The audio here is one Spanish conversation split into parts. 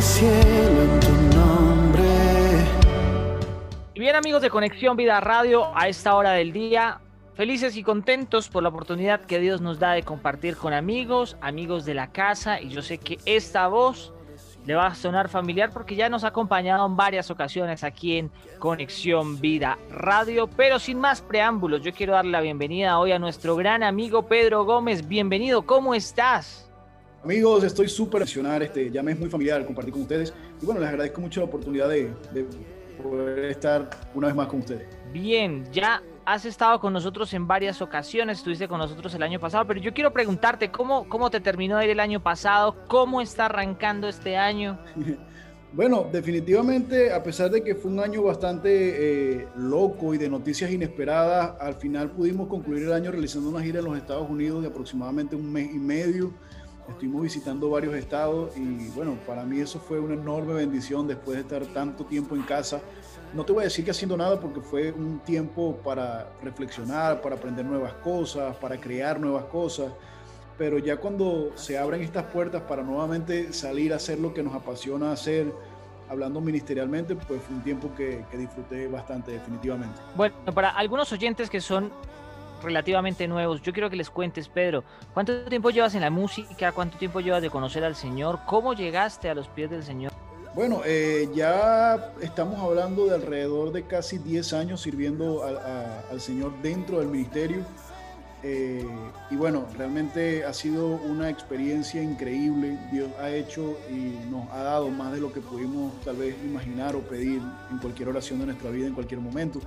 se en tu nombre. Y bien amigos de Conexión Vida Radio, a esta hora del día, felices y contentos por la oportunidad que Dios nos da de compartir con amigos, amigos de la casa, y yo sé que esta voz le va a sonar familiar porque ya nos ha acompañado en varias ocasiones aquí en Conexión Vida Radio. Pero sin más preámbulos, yo quiero darle la bienvenida hoy a nuestro gran amigo Pedro Gómez. Bienvenido, ¿cómo estás? Amigos, estoy súper emocionado, este, ya me es muy familiar compartir con ustedes. Y bueno, les agradezco mucho la oportunidad de, de poder estar una vez más con ustedes. Bien, ya has estado con nosotros en varias ocasiones, estuviste con nosotros el año pasado, pero yo quiero preguntarte cómo, cómo te terminó de ir el año pasado, cómo está arrancando este año. Bueno, definitivamente, a pesar de que fue un año bastante eh, loco y de noticias inesperadas, al final pudimos concluir el año realizando una gira en los Estados Unidos de aproximadamente un mes y medio. Estuvimos visitando varios estados y bueno, para mí eso fue una enorme bendición después de estar tanto tiempo en casa no te voy a decir que haciendo nada porque fue un tiempo para reflexionar, para aprender nuevas cosas, para crear nuevas cosas, pero ya cuando se abren estas puertas para nuevamente salir a hacer lo que nos apasiona hacer, hablando ministerialmente, pues fue un tiempo que, disfruté bastante definitivamente. Bueno, para algunos oyentes que son relativamente nuevos, yo quiero que les cuentes, Pedro, ¿cuánto tiempo llevas en la música? ¿Cuánto tiempo llevas de conocer al Señor? ¿Cómo llegaste a los pies del Señor? Bueno, eh, ya estamos hablando de alrededor de casi 10 años sirviendo al Señor dentro del ministerio. Eh, y bueno, realmente ha sido una experiencia increíble. Dios ha hecho y nos ha dado más de lo que pudimos tal vez imaginar o pedir en cualquier oración de nuestra vida, en cualquier momento.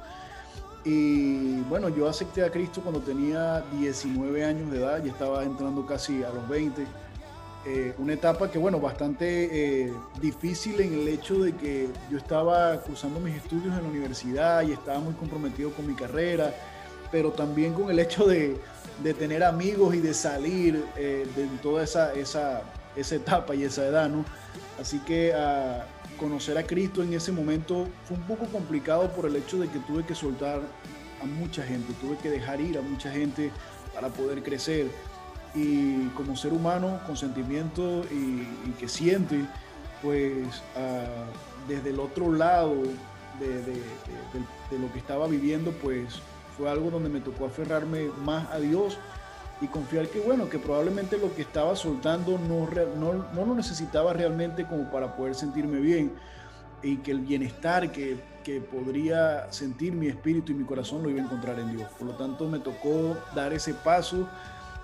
Y bueno, yo acepté a Cristo cuando tenía 19 años de edad y estaba entrando casi a los 20. Eh, una etapa que, bueno, bastante eh, difícil en el hecho de que yo estaba cursando mis estudios en la universidad y estaba muy comprometido con mi carrera, pero también con el hecho de, de tener amigos y de salir eh, de toda esa, esa, esa, etapa y esa edad, ¿no? Así que a conocer a Cristo en ese momento fue un poco complicado por el hecho de que tuve que soltar a mucha gente, tuve que dejar ir a mucha gente para poder crecer. Y como ser humano con sentimiento y, que siente, pues ah, desde el otro lado de, lo que estaba viviendo, pues fue algo donde me tocó aferrarme más a Dios y confiar que bueno, que probablemente lo que estaba soltando no, no, no lo necesitaba realmente como para poder sentirme bien y que el bienestar que, que, podría sentir mi espíritu y mi corazón lo iba a encontrar en Dios. Por lo tanto, me tocó dar ese paso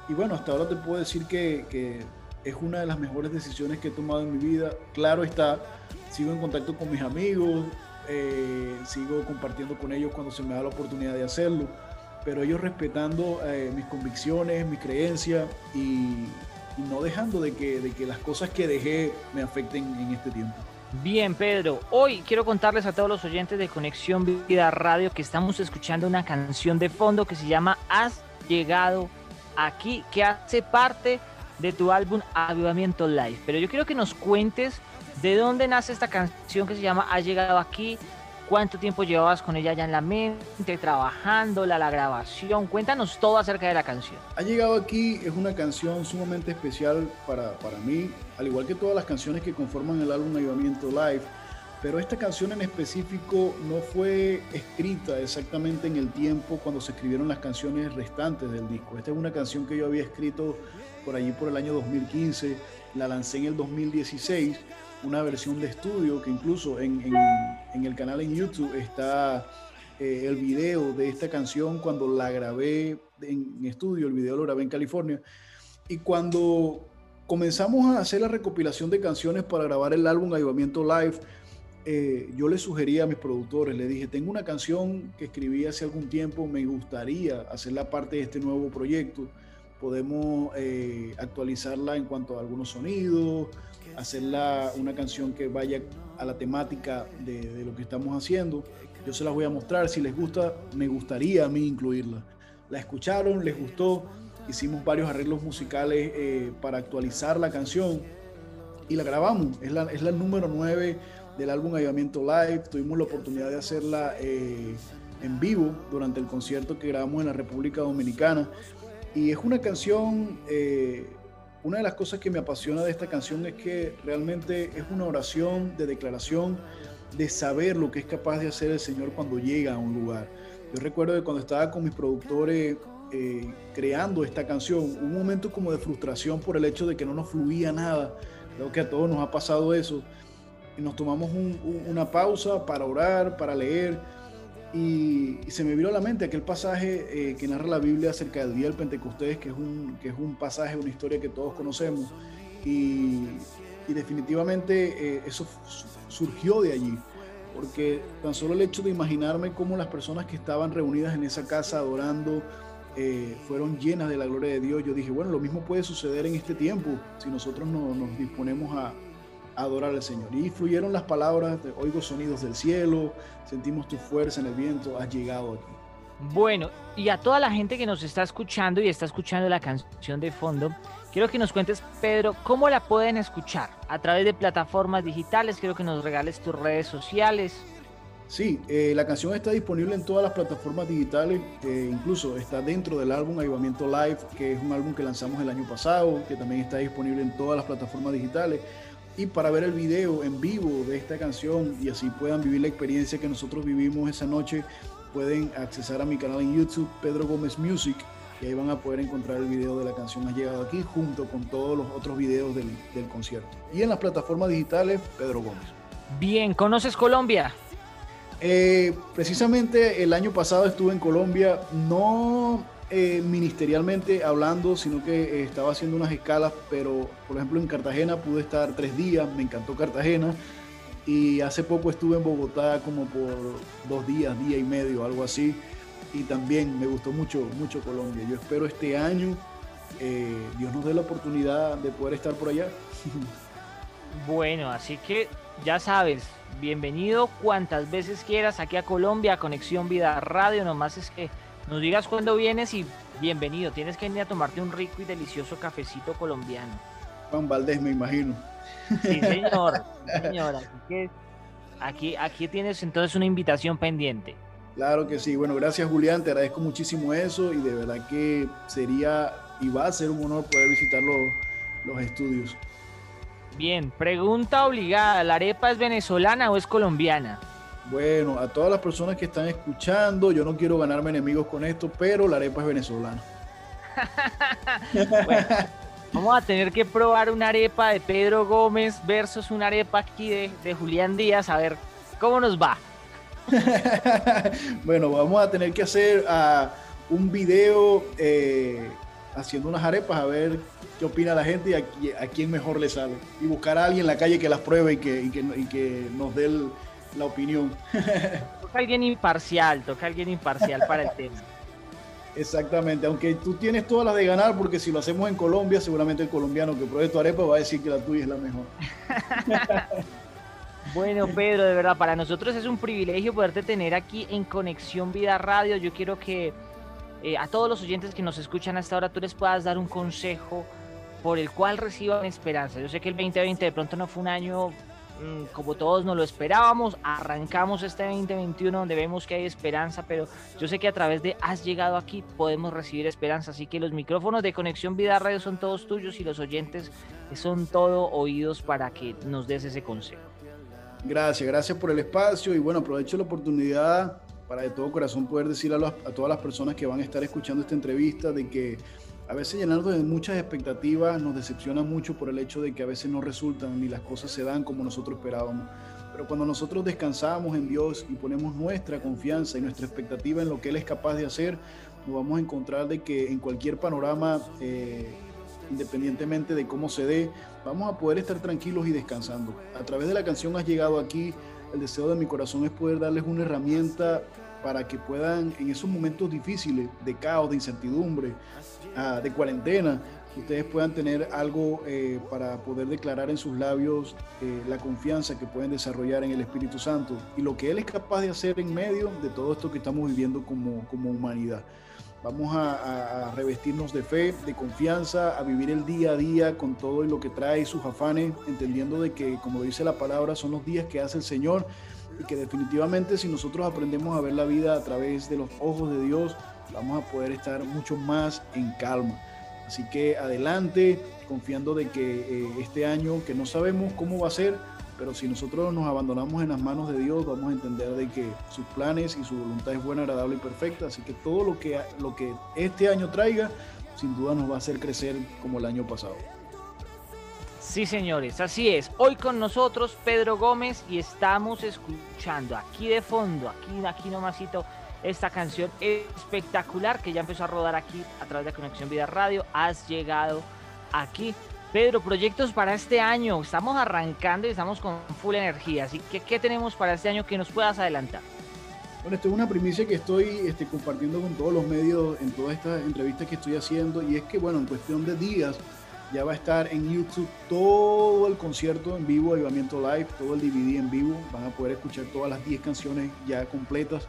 y bueno, hasta ahora te puedo decir que, es una de las mejores decisiones que he tomado en mi vida. Claro está, sigo en contacto con mis amigos, eh, sigo compartiendo con ellos cuando se me da la oportunidad de hacerlo, pero ellos respetando eh, mis convicciones, mis creencias y, no dejando de que, de que las cosas que dejé me afecten en este tiempo. Bien, Pedro, hoy quiero contarles a todos los oyentes de Conexión Vida Radio que estamos escuchando una canción de fondo que se llama Has llegado aquí que hace parte de tu álbum Avivamiento Live. Pero yo quiero que nos cuentes de dónde nace esta canción que se llama Ha llegado aquí, cuánto tiempo llevabas con ella ya en la mente, trabajándola, la grabación. Cuéntanos todo acerca de la canción. Ha llegado aquí es una canción sumamente especial para, para mí, al igual que todas las canciones que conforman el álbum Avivamiento Live pero esta canción en específico no fue escrita exactamente en el tiempo cuando se escribieron las canciones restantes del disco. Esta es una canción que yo había escrito por allí por el año 2015, la lancé en el 2016, una versión de estudio que incluso en, el canal en YouTube está eh, el video de esta canción cuando la grabé en estudio, el video lo grabé en California, y cuando comenzamos a hacer la recopilación de canciones para grabar el álbum Ayudamiento Live, eh, yo le sugerí a mis productores, le dije, tengo una canción que escribí hace algún tiempo, me gustaría hacerla parte de este nuevo proyecto. Podemos eh, actualizarla en cuanto a algunos sonidos, hacerla una canción que vaya a la temática de, lo que estamos haciendo. Yo se las voy a mostrar, si les gusta, me gustaría a mí incluirla. La escucharon, les gustó, hicimos varios arreglos musicales eh, para actualizar la canción y la grabamos. Es la, es la número 9 del álbum Ayudamiento Live. Tuvimos la oportunidad de hacerla eh, en vivo durante el concierto que grabamos en la República Dominicana. Y es una canción, eh, una de las cosas que me apasiona de esta canción es que realmente es una oración de declaración de saber lo que es capaz de hacer el Señor cuando llega a un lugar. Yo recuerdo que cuando estaba con mis productores eh, creando esta canción, un momento como de frustración por el hecho de que no nos fluía nada. Creo que a todos nos ha pasado eso. Y nos tomamos una pausa para orar, para leer. Y, se me vino a la mente aquel pasaje eh, que narra la Biblia acerca del día del Pentecostés, que es un, que es un pasaje, una historia que todos conocemos. Y, definitivamente eh, eso surgió de allí porque tan solo el hecho de imaginarme cómo las personas que estaban reunidas en esa casa adorando eh, fueron llenas de la gloria de Dios, yo dije, bueno, lo mismo puede suceder en este tiempo si nosotros no, nos disponemos a, adorar al Señor. Y fluyeron las palabras, de, oigo sonidos del cielo, sentimos tu fuerza en el viento, has llegado aquí. Bueno, y a toda la gente que nos está escuchando y está escuchando la canción de fondo, quiero que nos cuentes, Pedro, cómo la pueden escuchar a través de plataformas digitales. Quiero que nos regales tus redes sociales. Sí, eh, la canción está disponible en todas las plataformas digitales, eh, incluso está dentro del álbum Avivamiento Live, que es un álbum que lanzamos el año pasado, que también está disponible en todas las plataformas digitales. Y para ver el video en vivo de esta canción y así puedan vivir la experiencia que nosotros vivimos esa noche, pueden accesar a mi canal en YouTube, Pedro Gómez Music, y ahí van a poder encontrar el video de la canción ha llegado aquí junto con todos los otros videos del, concierto. Y en las plataformas digitales, Pedro Gómez. Bien, ¿conoces Colombia? Eh, precisamente el año pasado estuve en Colombia, no eh, ministerialmente hablando, sino que eh, estaba haciendo unas escalas, pero por ejemplo en Cartagena pude estar tres días, me encantó Cartagena. Y hace poco estuve en Bogotá como por dos días, día y medio, algo así. Y también me gustó mucho, mucho Colombia. Yo espero este año eh, Dios nos dé la oportunidad de poder estar por allá. Bueno, así que ya sabes, bienvenido cuantas veces quieras aquí a Colombia, Conexión Vida Radio. Nomás es que nos digas cuándo vienes y bienvenido. Tienes que venir a tomarte un rico y delicioso cafecito colombiano. Juan Valdés, me imagino. Sí, señor. señor. aquí, aquí tienes entonces una invitación pendiente. Claro que sí. Bueno, gracias Julián, te agradezco muchísimo eso y de verdad que sería y va a ser un honor poder visitar los, los estudios. Bien, pregunta obligada, ¿la arepa es venezolana o es colombiana? Bueno, a todas las personas que están escuchando, yo no quiero ganarme enemigos con esto, pero la arepa es venezolana. bueno, Vamos a tener que probar una arepa de Pedro Gómez versus una arepa aquí de, Julián Díaz, a ver cómo nos va. bueno, vamos a tener que hacer uh, un video eh, haciendo unas arepas a ver qué opina la gente y a, quién mejor le sale. Y buscar a alguien en la calle que las pruebe y que, y que, nos dé la opinión. toca alguien imparcial, toca alguien imparcial para el tema. Exactamente, aunque tú tienes todas las de ganar, porque si lo hacemos en Colombia, seguramente el colombiano que pruebe tu arepa va a decir que la tuya es la mejor. bueno, Pedro, de verdad, para nosotros es un privilegio poderte tener aquí en Conexión Vida Radio. Yo quiero que eh, a todos los oyentes que nos escuchan hasta ahora tú les puedas dar un consejo por el cual reciban esperanza. Yo sé que el 2020 de pronto no fue un año como todos nos lo esperábamos, arrancamos este 2021 donde vemos que hay esperanza, pero yo sé que a través de Has llegado aquí podemos recibir esperanza, así que los micrófonos de Conexión Vida Radio son todos tuyos y los oyentes son todo oídos para que nos des ese consejo. Gracias, gracias por el espacio y bueno, aprovecho la oportunidad para de todo corazón poder decir a, a todas las personas que van a estar escuchando esta entrevista de que a veces llenarnos de muchas expectativas nos decepciona mucho por el hecho de que a veces no resultan ni las cosas se dan como nosotros esperábamos. Pero cuando nosotros descansamos en Dios y ponemos nuestra confianza y nuestra expectativa en lo que Él es capaz de hacer, nos vamos a encontrar de que en cualquier panorama, eh, independientemente de cómo se dé, vamos a poder estar tranquilos y descansando. A través de la canción Has llegado aquí, el deseo de mi corazón es poder darles una herramienta para que puedan en esos momentos difíciles de caos, de incertidumbre, ah, de cuarentena, ustedes puedan tener algo eh, para poder declarar en sus labios eh, la confianza que pueden desarrollar en el Espíritu Santo y lo que Él es capaz de hacer en medio de todo esto que estamos viviendo como, como humanidad. Vamos a, a, revestirnos de fe, de confianza, a vivir el día a día con todo y lo que trae sus afanes, entendiendo de que, como dice la palabra, son los días que hace el Señor y que definitivamente si nosotros aprendemos a ver la vida a través de los ojos de Dios, vamos a poder estar mucho más en calma. Así que adelante, confiando de que eh, este año, que no sabemos cómo va a ser, pero si nosotros nos abandonamos en las manos de Dios, vamos a entender de que sus planes y su voluntad es buena, agradable y perfecta. Así que todo lo que, lo que este año traiga, sin duda nos va a hacer crecer como el año pasado. Sí, señores, así es. Hoy con nosotros Pedro Gómez y estamos escuchando aquí de fondo, aquí, aquí nomasito, esta canción espectacular que ya empezó a rodar aquí a través de Conexión Vida Radio. Has llegado aquí. Pedro, proyectos para este año. Estamos arrancando y estamos con full energía. Así que, ¿qué tenemos para este año que nos puedas adelantar? Bueno, esto es una primicia que estoy este, compartiendo con todos los medios en todas estas entrevistas que estoy haciendo. Y es que, bueno, en cuestión de días ya va a estar en YouTube todo el concierto en vivo, Avivamiento Live, todo el DVD en vivo. Van a poder escuchar todas las 10 canciones ya completas.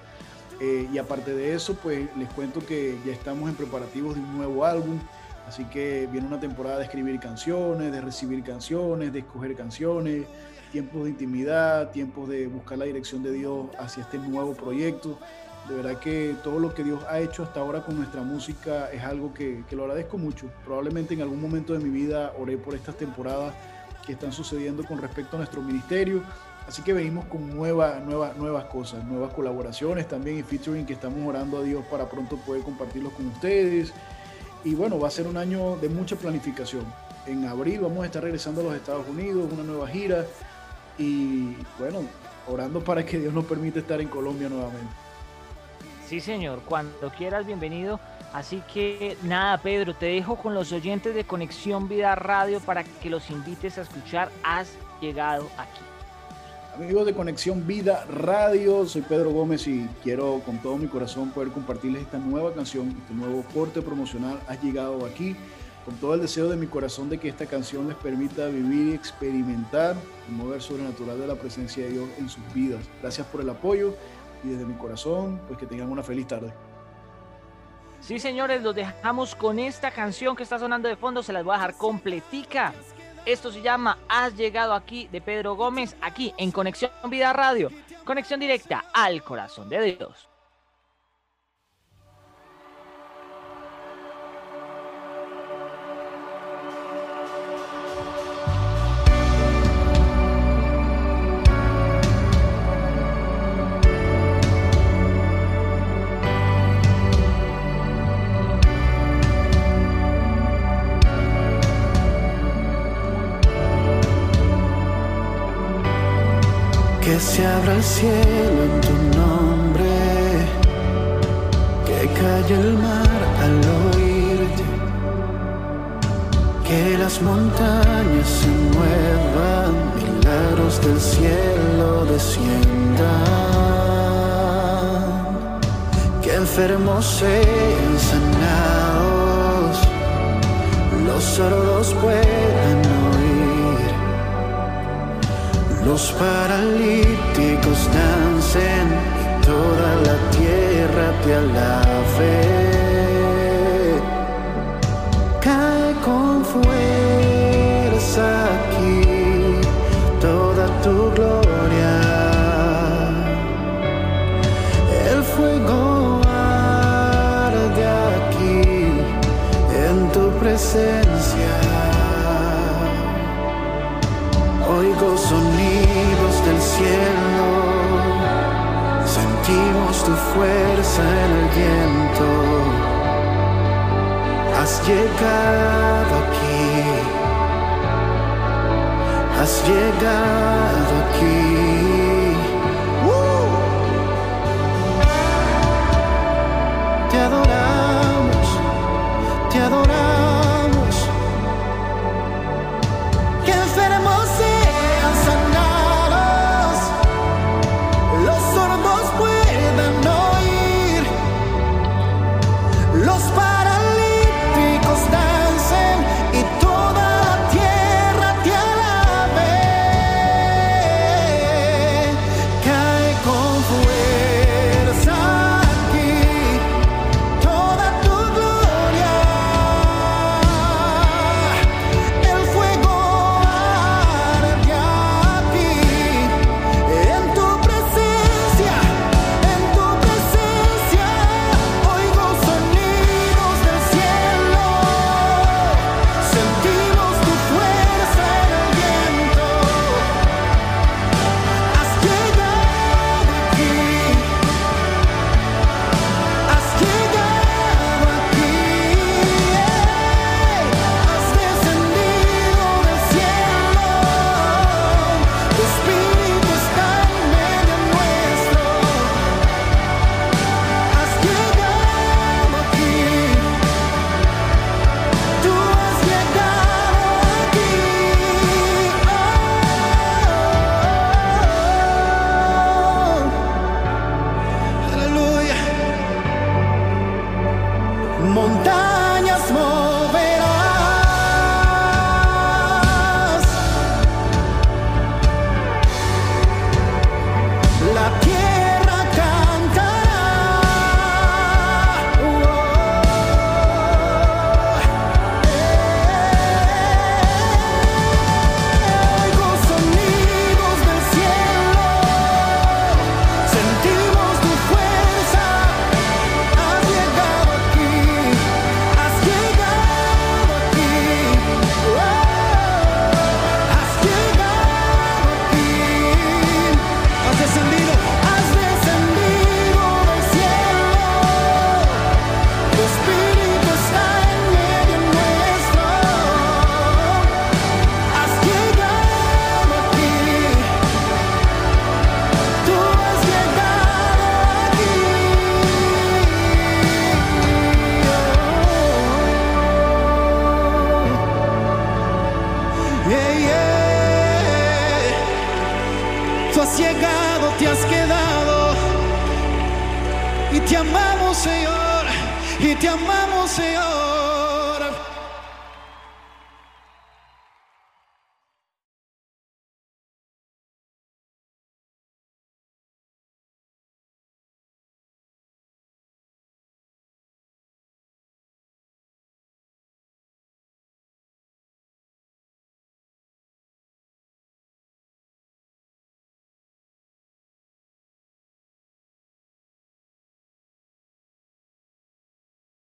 Eh, y aparte de eso, pues les cuento que ya estamos en preparativos de un nuevo álbum. Así que viene una temporada de escribir canciones, de recibir canciones, de escoger canciones, tiempos de intimidad, tiempos de buscar la dirección de Dios hacia este nuevo proyecto. De verdad que todo lo que Dios ha hecho hasta ahora con nuestra música es algo que, lo agradezco mucho. Probablemente en algún momento de mi vida oré por estas temporadas que están sucediendo con respecto a nuestro ministerio. Así que venimos con nuevas, nuevas, cosas, nuevas colaboraciones también y featuring que estamos orando a Dios para pronto poder compartirlos con ustedes. Y bueno, va a ser un año de mucha planificación. En abril vamos a estar regresando a los Estados Unidos, una nueva gira. Y bueno, orando para que Dios nos permita estar en Colombia nuevamente. Sí, señor, cuando quieras, bienvenido. Así que nada, Pedro, te dejo con los oyentes de Conexión Vida Radio para que los invites a escuchar Has llegado aquí. Amigos de Conexión Vida Radio, soy Pedro Gómez y quiero con todo mi corazón poder compartirles esta nueva canción, este nuevo corte promocional. Has llegado aquí con todo el deseo de mi corazón de que esta canción les permita vivir y experimentar el mover sobrenatural de la presencia de Dios en sus vidas. Gracias por el apoyo y desde mi corazón, pues que tengan una feliz tarde. Sí, señores, los dejamos con esta canción que está sonando de fondo, se las voy a dejar completica. Esto se llama Has llegado aquí de Pedro Gómez, aquí en Conexión Vida Radio. Conexión directa al corazón de Dios. Cielo en tu nombre, que calle el mar al oírte, que las montañas se muevan, milagros del cielo desciendan, que enfermos sean sanados, los sordos puedan los paralíticos dancen toda la tierra te alabe. Y te amamos, Señor, y te amamos, Señor.